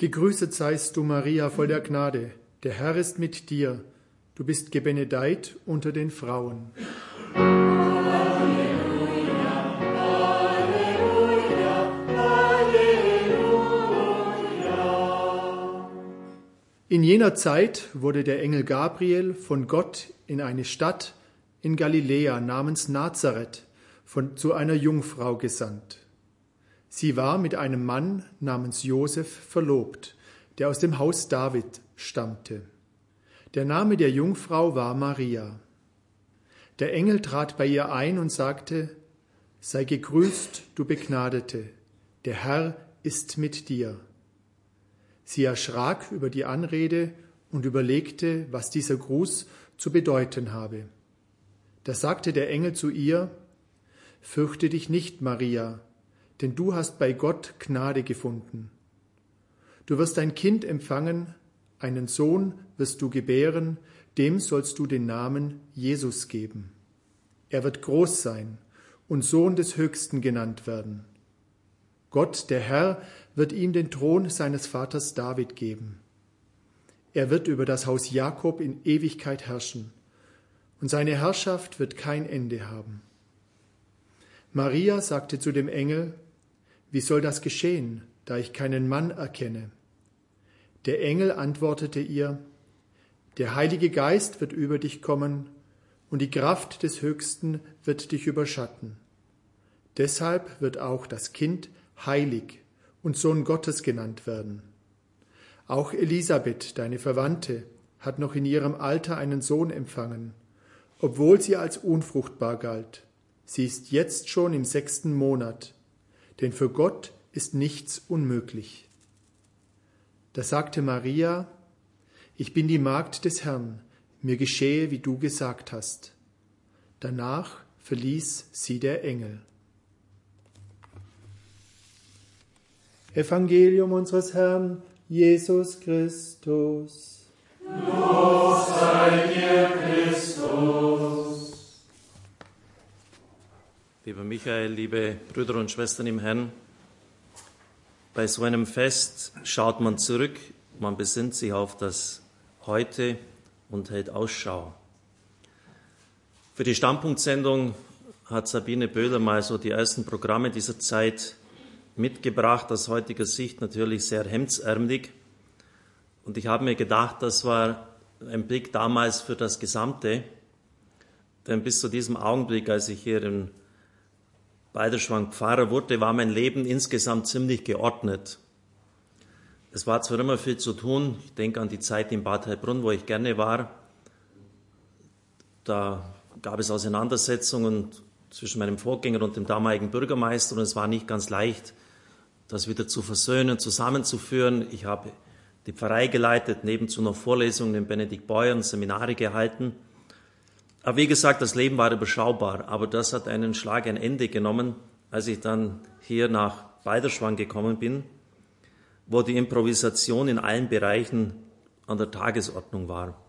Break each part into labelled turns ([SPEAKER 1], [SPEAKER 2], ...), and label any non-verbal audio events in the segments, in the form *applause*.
[SPEAKER 1] Gegrüßet seist du, Maria, voll der Gnade. Der Herr ist mit dir. Du bist gebenedeit unter den Frauen. In jener Zeit wurde der Engel Gabriel von Gott in eine Stadt in Galiläa namens Nazareth von, zu einer Jungfrau gesandt. Sie war mit einem Mann namens Josef verlobt, der aus dem Haus David stammte. Der Name der Jungfrau war Maria. Der Engel trat bei ihr ein und sagte, Sei gegrüßt, du Begnadete, der Herr ist mit dir. Sie erschrak über die Anrede und überlegte, was dieser Gruß zu bedeuten habe. Da sagte der Engel zu ihr, Fürchte dich nicht, Maria, denn du hast bei Gott Gnade gefunden. Du wirst ein Kind empfangen, einen Sohn wirst du gebären, dem sollst du den Namen Jesus geben. Er wird groß sein und Sohn des Höchsten genannt werden. Gott, der Herr, wird ihm den Thron seines Vaters David geben. Er wird über das Haus Jakob in Ewigkeit herrschen, und seine Herrschaft wird kein Ende haben. Maria sagte zu dem Engel, Wie soll das geschehen, da ich keinen Mann erkenne? Der Engel antwortete ihr, Der Heilige Geist wird über dich kommen, und die Kraft des Höchsten wird dich überschatten. Deshalb wird auch das Kind heilig und Sohn Gottes genannt werden. Auch Elisabeth, deine Verwandte, hat noch in ihrem Alter einen Sohn empfangen, obwohl sie als unfruchtbar galt. Sie ist jetzt schon im sechsten Monat, denn für Gott ist nichts unmöglich. Da sagte Maria, ich bin die Magd des Herrn, mir geschehe, wie du gesagt hast. Danach verließ sie der Engel. Evangelium unseres Herrn Jesus Christus.
[SPEAKER 2] Lob sei dir, Christus.
[SPEAKER 3] Lieber Michael, liebe Brüder und Schwestern im Herrn, bei so einem Fest schaut man zurück, man besinnt sich auf das Heute und hält Ausschau. Für die Standpunktsendung hat Sabine Böhler mal so die ersten Programme dieser Zeit mitgebracht, aus heutiger Sicht natürlich sehr hemdsärmelig. Und ich habe mir gedacht, das war ein Blick damals für das Gesamte. Denn bis zu diesem Augenblick, als ich hier Beiderschwang Pfarrer wurde, war mein Leben insgesamt ziemlich geordnet. Es war zwar immer viel zu tun, ich denke an die Zeit in Bad Heilbrunn, wo ich gerne war. Da gab es Auseinandersetzungen zwischen meinem Vorgänger und dem damaligen Bürgermeister und es war nicht ganz leicht, das wieder zu versöhnen, zusammenzuführen. Ich habe die Pfarrei geleitet, nebenzu noch Vorlesungen in Benedikt Beuern, Seminare gehalten. Aber wie gesagt, das Leben war überschaubar, aber das hat einen Schlag ein Ende genommen, als ich dann hier nach Beiderschwang gekommen bin, wo die Improvisation in allen Bereichen an der Tagesordnung war.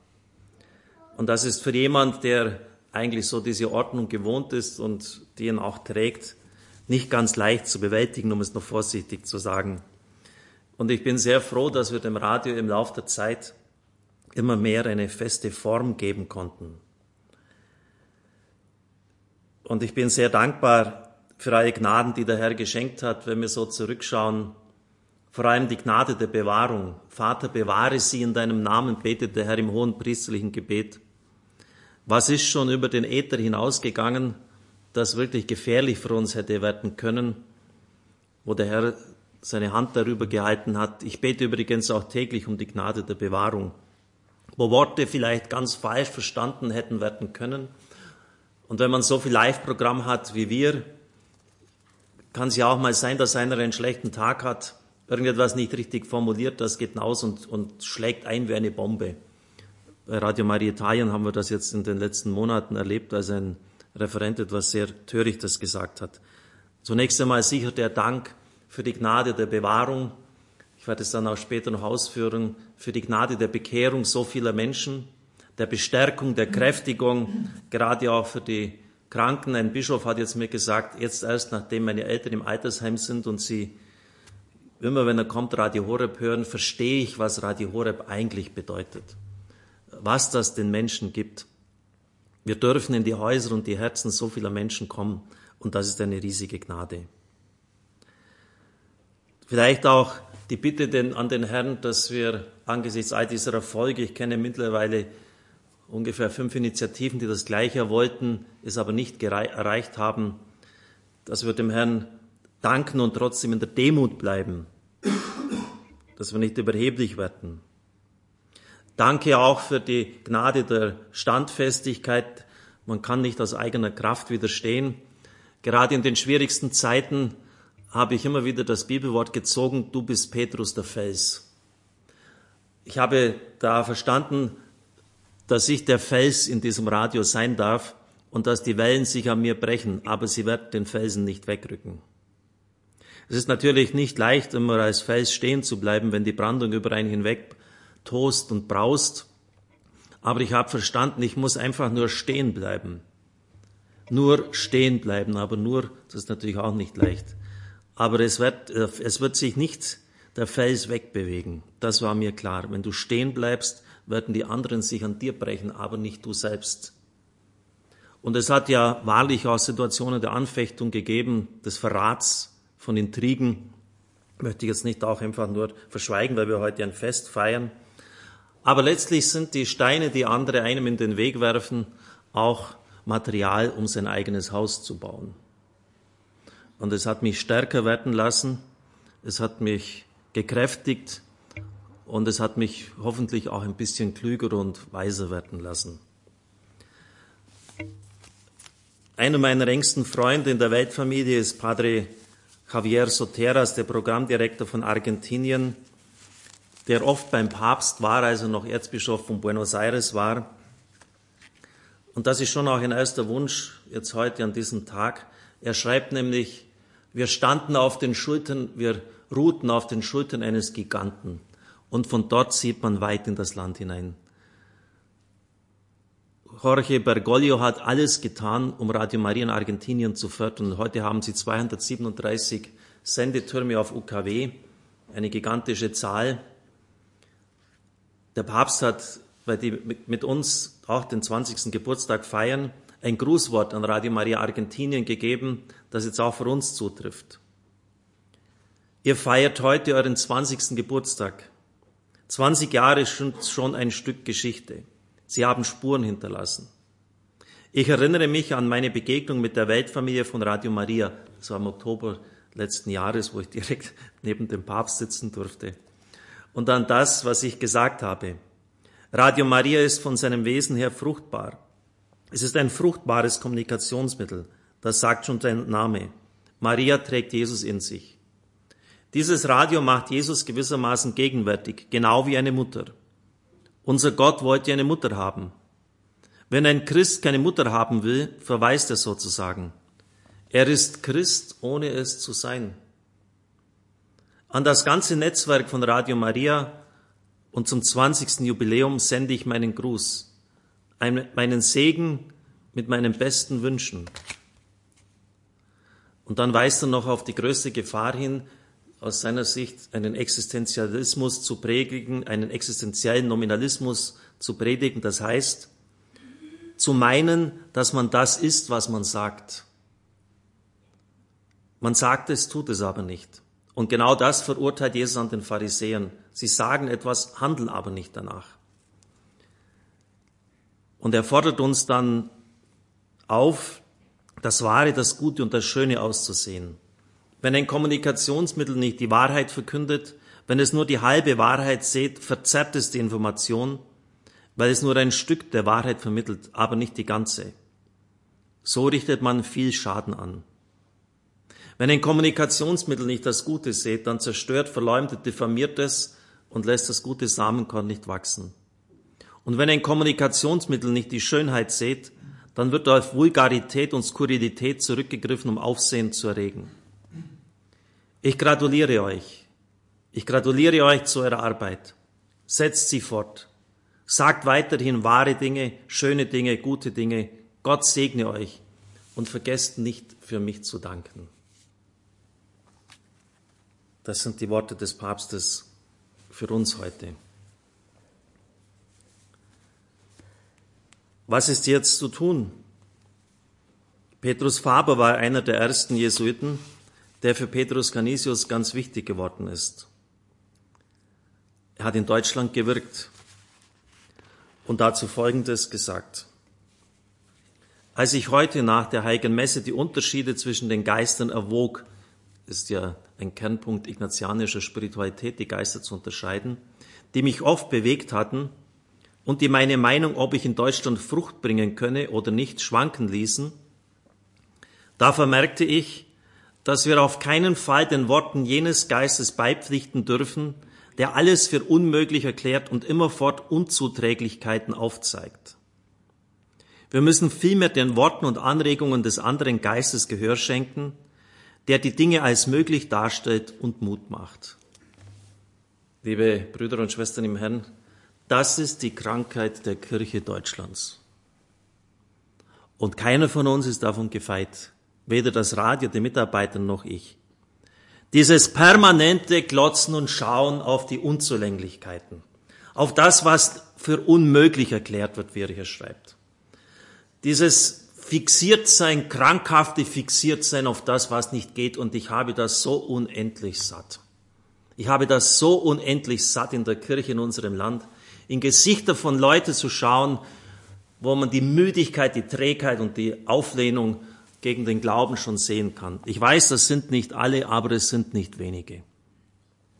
[SPEAKER 3] Und das ist für jemand, der eigentlich so diese Ordnung gewohnt ist und die ihn auch trägt, nicht ganz leicht zu bewältigen, um es noch vorsichtig zu sagen. Und ich bin sehr froh, dass wir dem Radio im Laufe der Zeit immer mehr eine feste Form geben konnten. Und ich bin sehr dankbar für alle Gnaden, die der Herr geschenkt hat, wenn wir so zurückschauen. Vor allem die Gnade der Bewahrung. Vater, bewahre sie in deinem Namen, betet der Herr im hohen priesterlichen Gebet. Was ist schon über den Äther hinausgegangen, das wirklich gefährlich für uns hätte werden können, wo der Herr seine Hand darüber gehalten hat. Ich bete übrigens auch täglich um die Gnade der Bewahrung, wo Worte vielleicht ganz falsch verstanden hätten werden können. Und wenn man so viel Live-Programm hat wie wir, kann es ja auch mal sein, dass einer einen schlechten Tag hat, irgendetwas nicht richtig formuliert, das geht hinaus und, und schlägt ein wie eine Bombe. Bei Radio Maria Italien haben wir das jetzt in den letzten Monaten erlebt, als ein Referent etwas sehr Törichtes gesagt hat. Zunächst einmal sicher der Dank für die Gnade der Bewahrung. Ich werde es dann auch später noch ausführen, für die Gnade der Bekehrung so vieler Menschen, der Bestärkung, der Kräftigung, gerade auch für die Kranken. Ein Bischof hat jetzt mir gesagt, jetzt erst nachdem meine Eltern im Altersheim sind und sie immer wenn er kommt, Radio Horeb hören, verstehe ich, was Radio Horeb eigentlich bedeutet. Was das den Menschen gibt. Wir dürfen in die Häuser und die Herzen so vieler Menschen kommen und das ist eine riesige Gnade. Vielleicht auch die Bitte an den Herrn, dass wir angesichts all dieser Erfolge, ich kenne mittlerweile ungefähr fünf Initiativen, die das Gleiche wollten, es aber nicht erreicht haben, dass wir dem Herrn danken und trotzdem in der Demut bleiben, dass wir nicht überheblich werden. Danke auch für die Gnade der Standfestigkeit. Man kann nicht aus eigener Kraft widerstehen. Gerade in den schwierigsten Zeiten habe ich immer wieder das Bibelwort gezogen, du bist Petrus der Fels. Ich habe da verstanden, dass ich der Fels in diesem Radio sein darf und dass die Wellen sich an mir brechen, aber sie werden den Felsen nicht wegrücken. Es ist natürlich nicht leicht, immer als Fels stehen zu bleiben, wenn die Brandung über einen hinweg tost und braust. Aber ich habe verstanden, ich muss einfach nur stehen bleiben. Nur stehen bleiben, aber nur, das ist natürlich auch nicht leicht. Aber es wird, es wird sich nicht der Fels wegbewegen. Das war mir klar. Wenn du stehen bleibst, werden die anderen sich an dir brechen, aber nicht du selbst. Und es hat ja wahrlich auch Situationen der Anfechtung gegeben, des Verrats, von Intrigen. Möchte ich jetzt nicht auch einfach nur verschweigen, weil wir heute ein Fest feiern. Aber letztlich sind die Steine, die andere einem in den Weg werfen, auch Material, um sein eigenes Haus zu bauen. Und es hat mich stärker werden lassen, es hat mich gekräftigt, und es hat mich hoffentlich auch ein bisschen klüger und weiser werden lassen. Einer meiner engsten Freunde in der Weltfamilie ist Padre Javier Soteras, der Programmdirektor von Argentinien, der oft beim Papst war, als er noch Erzbischof von Buenos Aires war. Und das ist schon auch ein erster Wunsch jetzt heute an diesem Tag. Er schreibt nämlich, wir standen auf den Schultern, wir ruhten auf den Schultern eines Giganten und von dort sieht man weit in das Land hinein. Jorge Bergoglio hat alles getan, um Radio Maria in Argentinien zu fördern. Heute haben sie 237 Sendetürme auf UKW, eine gigantische Zahl. Der Papst hat, weil die mit uns auch den 20. Geburtstag feiern, ein Grußwort an Radio Maria Argentinien gegeben, das jetzt auch für uns zutrifft. Ihr feiert heute euren 20. Geburtstag. 20 Jahre sind schon ein Stück Geschichte. Sie haben Spuren hinterlassen. Ich erinnere mich an meine Begegnung mit der Weltfamilie von Radio Maria. Das war im Oktober letzten Jahres, wo ich direkt *laughs* neben dem Papst sitzen durfte. Und an das, was ich gesagt habe. Radio Maria ist von seinem Wesen her fruchtbar. Es ist ein fruchtbares Kommunikationsmittel. Das sagt schon sein Name. Maria trägt Jesus in sich. Dieses Radio macht Jesus gewissermaßen gegenwärtig, genau wie eine Mutter. Unser Gott wollte eine Mutter haben. Wenn ein Christ keine Mutter haben will, verweist er sozusagen. Er ist Christ, ohne es zu sein. An das ganze Netzwerk von Radio Maria und zum 20. Jubiläum sende ich meinen Gruß, meinen Segen mit meinen besten Wünschen. Und dann weist er noch auf die größte Gefahr hin, aus seiner Sicht einen Existenzialismus zu predigen, einen existenziellen Nominalismus zu predigen. Das heißt, zu meinen, dass man das ist, was man sagt. Man sagt es, tut es aber nicht. Und genau das verurteilt Jesus an den Pharisäern. Sie sagen etwas, handeln aber nicht danach. Und er fordert uns dann auf, das Wahre, das Gute und das Schöne auszusehen. Wenn ein Kommunikationsmittel nicht die Wahrheit verkündet, wenn es nur die halbe Wahrheit sieht, verzerrt es die Information, weil es nur ein Stück der Wahrheit vermittelt, aber nicht die ganze. So richtet man viel Schaden an. Wenn ein Kommunikationsmittel nicht das Gute sieht, dann zerstört, verleumdet, diffamiert es und lässt das gute Samenkorn nicht wachsen. Und wenn ein Kommunikationsmittel nicht die Schönheit sieht, dann wird auf Vulgarität und Skurrilität zurückgegriffen, um Aufsehen zu erregen. Ich gratuliere euch. Ich gratuliere euch zu eurer Arbeit. Setzt sie fort. Sagt weiterhin wahre Dinge, schöne Dinge, gute Dinge. Gott segne euch und vergesst nicht für mich zu danken. Das sind die Worte des Papstes für uns heute. Was ist jetzt zu tun? Petrus Faber war einer der ersten Jesuiten, der für Petrus Canisius ganz wichtig geworden ist. Er hat in Deutschland gewirkt und dazu Folgendes gesagt. Als ich heute nach der Heiligen Messe die Unterschiede zwischen den Geistern erwog, ist ja ein Kernpunkt ignatianischer Spiritualität, die Geister zu unterscheiden, die mich oft bewegt hatten und die meine Meinung, ob ich in Deutschland Frucht bringen könne oder nicht, schwanken ließen, da vermerkte ich, dass wir auf keinen Fall den Worten jenes Geistes beipflichten dürfen, der alles für unmöglich erklärt und immerfort Unzuträglichkeiten aufzeigt. Wir müssen vielmehr den Worten und Anregungen des anderen Geistes Gehör schenken, der die Dinge als möglich darstellt und Mut macht. Liebe Brüder und Schwestern im Herrn, das ist die Krankheit der Kirche Deutschlands. Und keiner von uns ist davon gefeit, weder das Radio, die Mitarbeiter noch ich. Dieses permanente Glotzen und Schauen auf die Unzulänglichkeiten, auf das, was für unmöglich erklärt wird, wie er hier schreibt. Dieses fixiert sein, krankhafte fixiert sein auf das, was nicht geht und ich habe das so unendlich satt. Ich habe das so unendlich satt in der Kirche in unserem Land, in Gesichter von Leuten zu schauen, wo man die Müdigkeit, die Trägheit und die Auflehnung gegen den Glauben schon sehen kann. Ich weiß, das sind nicht alle, aber es sind nicht wenige.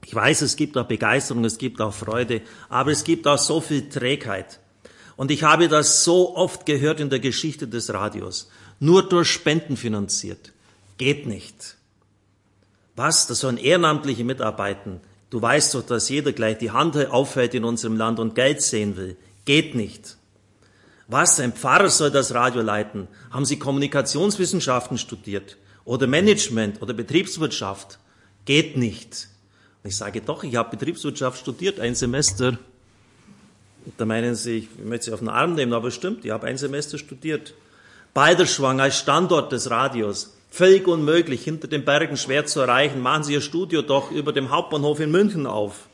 [SPEAKER 3] Ich weiß, es gibt auch Begeisterung, es gibt auch Freude, aber es gibt auch so viel Trägheit. Und ich habe das so oft gehört in der Geschichte des Radios. Nur durch Spenden finanziert. Geht nicht. Was? Das sollen ehrenamtliche mitarbeiten. Du weißt doch, dass jeder gleich die Hand aufhält in unserem Land und Geld sehen will. Geht nicht. Was? Ein Pfarrer soll das Radio leiten? Haben Sie Kommunikationswissenschaften studiert? Oder Management oder Betriebswirtschaft? Geht nicht. Und ich sage doch, ich habe Betriebswirtschaft studiert, ein Semester. Da meinen Sie, ich möchte Sie auf den Arm nehmen, aber stimmt, ich habe ein Semester studiert. Balderschwang als Standort des Radios. Völlig unmöglich, hinter den Bergen schwer zu erreichen. Machen Sie Ihr Studio doch über dem Hauptbahnhof in München auf.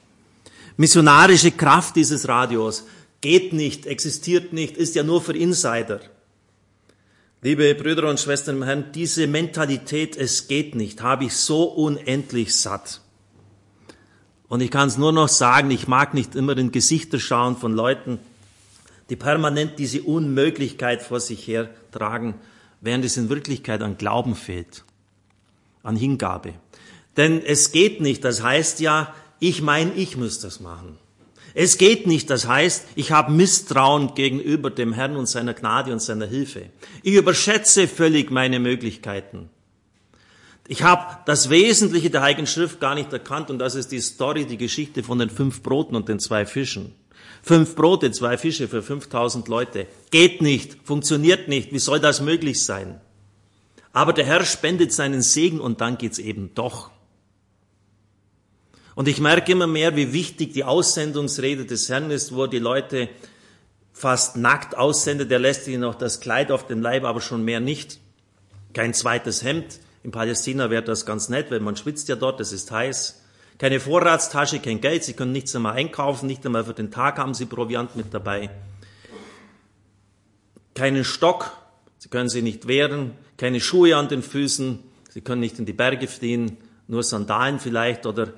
[SPEAKER 3] Missionarische Kraft dieses Radios geht nicht, existiert nicht, ist ja nur für Insider. Liebe Brüder und Schwestern im Herrn, diese Mentalität, es geht nicht, habe ich so unendlich satt. Und ich kann es nur noch sagen, ich mag nicht immer in Gesichter schauen von Leuten, die permanent diese Unmöglichkeit vor sich her tragen, während es in Wirklichkeit an Glauben fehlt, an Hingabe. Denn es geht nicht, das heißt ja, ich meine, ich muss das machen. Es geht nicht, das heißt, ich habe Misstrauen gegenüber dem Herrn und seiner Gnade und seiner Hilfe. Ich überschätze völlig meine Möglichkeiten. Ich habe das Wesentliche der Heiligen Schrift gar nicht erkannt und das ist die Story, die Geschichte von den fünf Broten und den zwei Fischen. Fünf Brote, zwei Fische für 5000 Leute. Geht nicht, funktioniert nicht. Wie soll das möglich sein? Aber der Herr spendet seinen Segen und dann geht's eben doch. Und ich merke immer mehr, wie wichtig die Aussendungsrede des Herrn ist, wo er die Leute fast nackt aussendet. Der lässt ihnen noch das Kleid auf dem Leib, aber schon mehr nicht. Kein zweites Hemd, in Palästina wäre das ganz nett, weil man schwitzt ja dort, es ist heiß. Keine Vorratstasche, kein Geld, sie können nichts einmal einkaufen, nicht einmal für den Tag haben sie Proviant mit dabei. Keinen Stock, sie können sie nicht wehren, keine Schuhe an den Füßen, sie können nicht in die Berge fliehen, nur Sandalen vielleicht oder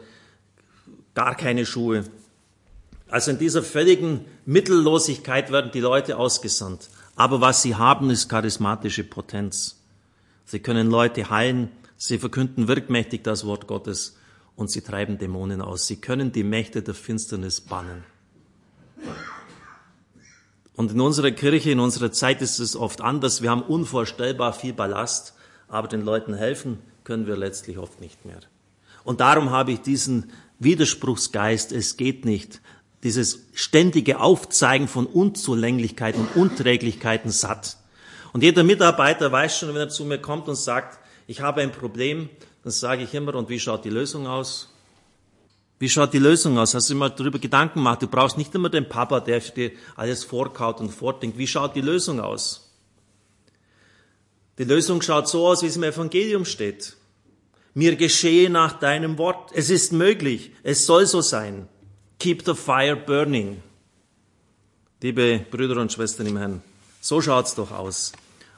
[SPEAKER 3] gar keine Schuhe. Also in dieser völligen Mittellosigkeit werden die Leute ausgesandt. Aber was sie haben, ist charismatische Potenz. Sie können Leute heilen, sie verkünden wirkmächtig das Wort Gottes und sie treiben Dämonen aus. Sie können die Mächte der Finsternis bannen. Und in unserer Kirche, in unserer Zeit ist es oft anders. Wir haben unvorstellbar viel Ballast, aber den Leuten helfen können wir letztlich oft nicht mehr. Und darum habe ich diesen Widerspruchsgeist, es geht nicht, dieses ständige Aufzeigen von Unzulänglichkeiten und Unträglichkeiten satt. Und jeder Mitarbeiter weiß schon, wenn er zu mir kommt und sagt, ich habe ein Problem, dann sage ich immer, und wie schaut die Lösung aus? Wie schaut die Lösung aus? Hast du immer darüber Gedanken gemacht? Du brauchst nicht immer den Papa, der dir alles vorkaut und fortdenkt. Wie schaut die Lösung aus? Die Lösung schaut so aus, wie es im Evangelium steht. Mir geschehe nach deinem Wort. Es ist möglich. Es soll so sein. Keep the fire burning. Liebe Brüder und Schwestern im Herrn, so schaut's doch aus.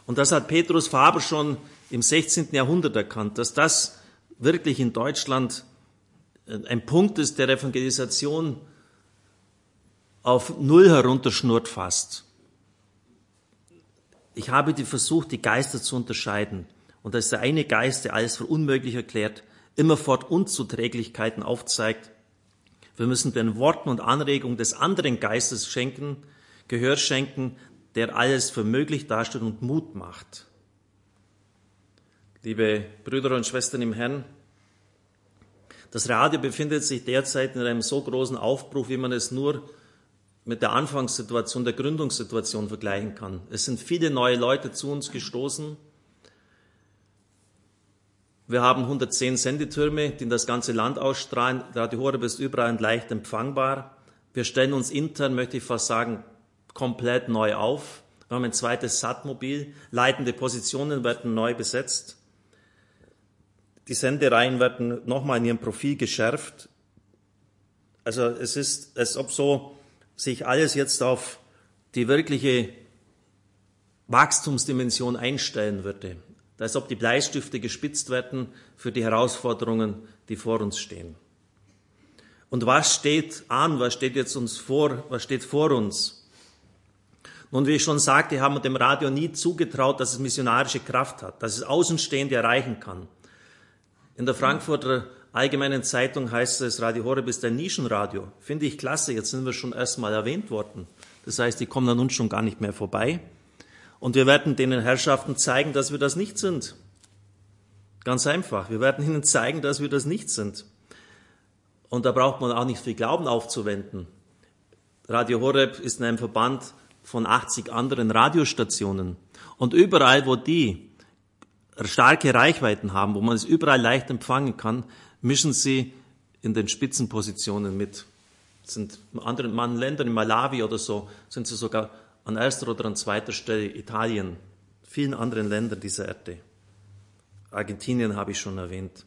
[SPEAKER 3] Und das hat Petrus Faber schon im 16. Jahrhundert erkannt, dass das wirklich in Deutschland ein Punkt ist der Evangelisation auf Null herunterschnurrt fast. Ich habe die versucht, die Geister zu unterscheiden. Und dass der eine Geist, der alles für unmöglich erklärt, immerfort Unzuträglichkeiten aufzeigt. Wir müssen den Worten und Anregungen des anderen Geistes schenken, Gehör schenken, der alles für möglich darstellt und Mut macht. Liebe Brüder und Schwestern im Herrn, das Radio befindet sich derzeit in einem so großen Aufbruch, wie man es nur mit der Anfangssituation, der Gründungssituation vergleichen kann. Es sind viele neue Leute zu uns gestoßen. Wir haben 110 Sendetürme, die in das ganze Land ausstrahlen. Radio Horeb ist überall und leicht empfangbar. Wir stellen uns intern, möchte ich fast sagen, komplett neu auf. Wir haben ein zweites Satmobil. Leitende Positionen werden neu besetzt. Die Sendereien werden nochmal in ihrem Profil geschärft. Also es ist, als ob so sich alles jetzt auf die wirkliche Wachstumsdimension einstellen würde. Als ob die Bleistifte gespitzt werden für die Herausforderungen, die vor uns stehen. Und was steht an? Was steht jetzt uns vor? Was steht vor uns? Nun, wie ich schon sagte, haben wir dem Radio nie zugetraut, dass es missionarische Kraft hat, dass es Außenstehende erreichen kann. In der Frankfurter Allgemeinen Zeitung heißt es, Radio Horeb ist ein Nischenradio. Finde ich klasse, jetzt sind wir schon erstmal erwähnt worden. Das heißt, die kommen an uns schon gar nicht mehr vorbei. Und wir werden den Herrschaften zeigen, dass wir das nicht sind. Ganz einfach. Wir werden ihnen zeigen, dass wir das nicht sind. Und da braucht man auch nicht viel Glauben aufzuwenden. Radio Horeb ist in einem Verband von 80 anderen Radiostationen. Und überall, wo die starke Reichweiten haben, wo man es überall leicht empfangen kann, mischen sie in den Spitzenpositionen mit. Sind in anderen Ländern, in Malawi oder so, sind sie sogar an erster oder an zweiter Stelle Italien, vielen anderen Ländern dieser Erde. Argentinien habe ich schon erwähnt.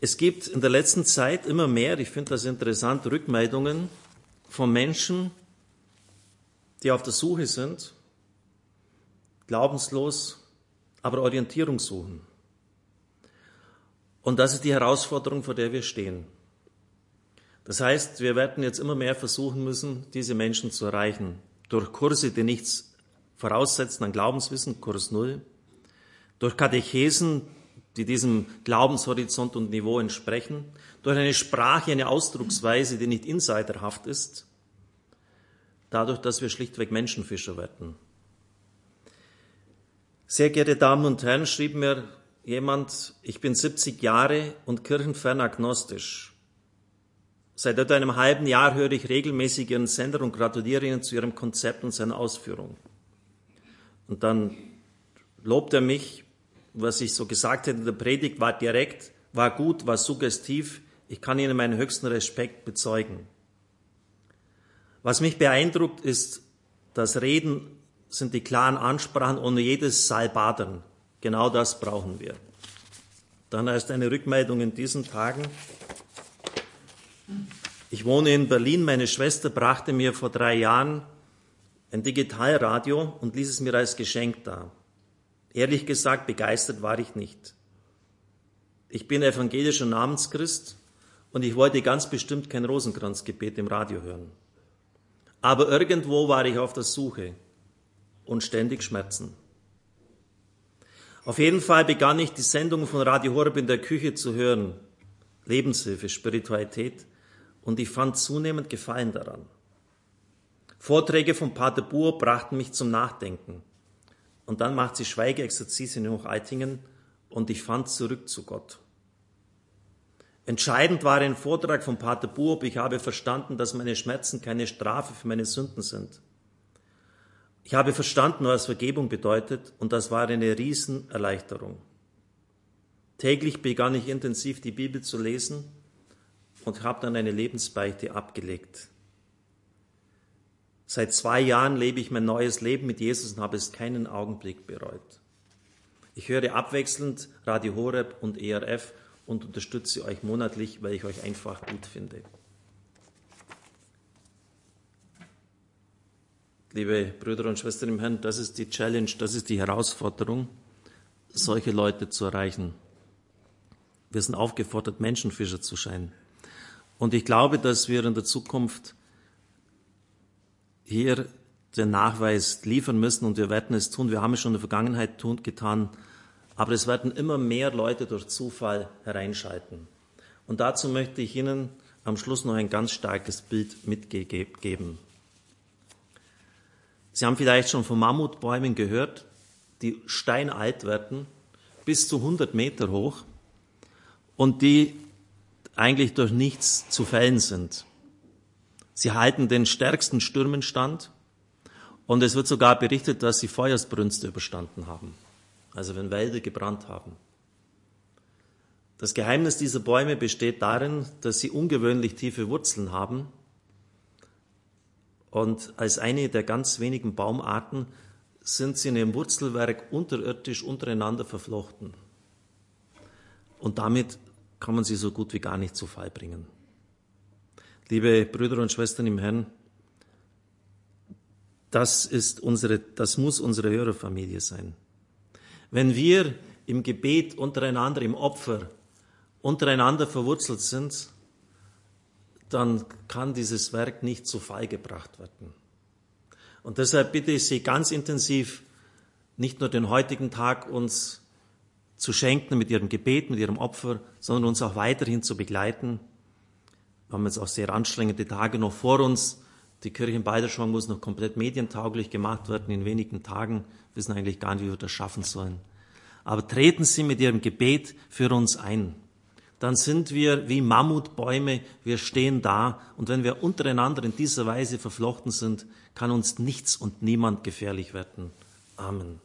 [SPEAKER 3] Es gibt in der letzten Zeit immer mehr, ich finde das interessant, Rückmeldungen von Menschen, die auf der Suche sind glaubenslos, aber Orientierung suchen. Und das ist die Herausforderung, vor der wir stehen. Das heißt, wir werden jetzt immer mehr versuchen müssen, diese Menschen zu erreichen. Durch Kurse, die nichts voraussetzen an Glaubenswissen, Kurs Null. Durch Katechesen, die diesem Glaubenshorizont und Niveau entsprechen. Durch eine Sprache, eine Ausdrucksweise, die nicht insiderhaft ist. Dadurch, dass wir schlichtweg Menschenfischer werden. Sehr geehrte Damen und Herren, schrieb mir jemand, ich bin 70 Jahre und kirchenfern agnostisch. Seit etwa einem halben Jahr höre ich regelmäßig Ihren Sender und gratuliere Ihnen zu Ihrem Konzept und seiner Ausführung. Und dann lobt er mich, was ich so gesagt hätte in der Predigt, war direkt, war gut, war suggestiv. Ich kann Ihnen meinen höchsten Respekt bezeugen. Was mich beeindruckt, ist das Reden sind die klaren Ansprachen ohne jedes Salbadern. Genau das brauchen wir. Dann erst eine Rückmeldung in diesen Tagen. Ich wohne in Berlin. Meine Schwester brachte mir vor drei Jahren ein Digitalradio und ließ es mir als Geschenk da. Ehrlich gesagt, begeistert war ich nicht. Ich bin evangelischer Namenschrist und ich wollte ganz bestimmt kein Rosenkranzgebet im Radio hören. Aber irgendwo war ich auf der Suche und ständig Schmerzen. Auf jeden Fall begann ich die Sendung von Radio Horeb in der Küche zu hören. Lebenshilfe, Spiritualität. Und ich fand zunehmend Gefallen daran. Vorträge von Pater Buhr brachten mich zum Nachdenken. Und dann macht sie Schweigeexerzise in Hochaltingen und ich fand zurück zu Gott. Entscheidend war ein Vortrag von Pater Buob. Ich habe verstanden, dass meine Schmerzen keine Strafe für meine Sünden sind. Ich habe verstanden, was Vergebung bedeutet, und das war eine Riesenerleichterung. Täglich begann ich intensiv die Bibel zu lesen und habe dann eine Lebensbeichte abgelegt. Seit zwei Jahren lebe ich mein neues Leben mit Jesus und habe es keinen Augenblick bereut. Ich höre abwechselnd Radio Horeb und ERF und unterstütze euch monatlich, weil ich euch einfach gut finde. Liebe Brüder und Schwestern im Herrn, das ist die Challenge, das ist die Herausforderung, solche Leute zu erreichen. Wir sind aufgefordert, Menschenfischer zu sein. Und ich glaube, dass wir in der Zukunft hier den Nachweis liefern müssen und wir werden es tun. Wir haben es schon in der Vergangenheit tun, getan, aber es werden immer mehr Leute durch Zufall hereinschalten. Und dazu möchte ich Ihnen am Schluss noch ein ganz starkes Bild mitgeben. Sie haben vielleicht schon von Mammutbäumen gehört, die steinalt werden, bis zu 100 Meter hoch und die eigentlich durch nichts zu fällen sind. Sie halten den stärksten Stürmen stand und es wird sogar berichtet, dass sie Feuersbrünste überstanden haben, also wenn Wälder gebrannt haben. Das Geheimnis dieser Bäume besteht darin, dass sie ungewöhnlich tiefe Wurzeln haben und als eine der ganz wenigen Baumarten sind sie in ihrem Wurzelwerk unterirdisch untereinander verflochten. Und damit kann man sie so gut wie gar nicht zu Fall bringen. Liebe Brüder und Schwestern im Herrn, das ist unsere, das muss unsere Hörerfamilie sein. Wenn wir im Gebet untereinander, im Opfer untereinander verwurzelt sind, dann kann dieses Werk nicht zu Fall gebracht werden. Und deshalb bitte ich Sie ganz intensiv, nicht nur den heutigen Tag uns zu schenken mit Ihrem Gebet, mit Ihrem Opfer, sondern uns auch weiterhin zu begleiten wir haben jetzt auch sehr anstrengende Tage noch vor uns. Die Kirche in Balderschwang muss noch komplett medientauglich gemacht werden in wenigen Tagen. Wir wissen eigentlich gar nicht, wie wir das schaffen sollen. Aber treten Sie mit Ihrem Gebet für uns ein. Dann sind wir wie Mammutbäume, wir stehen da und wenn wir untereinander in dieser Weise verflochten sind, kann uns nichts und niemand gefährlich werden. Amen.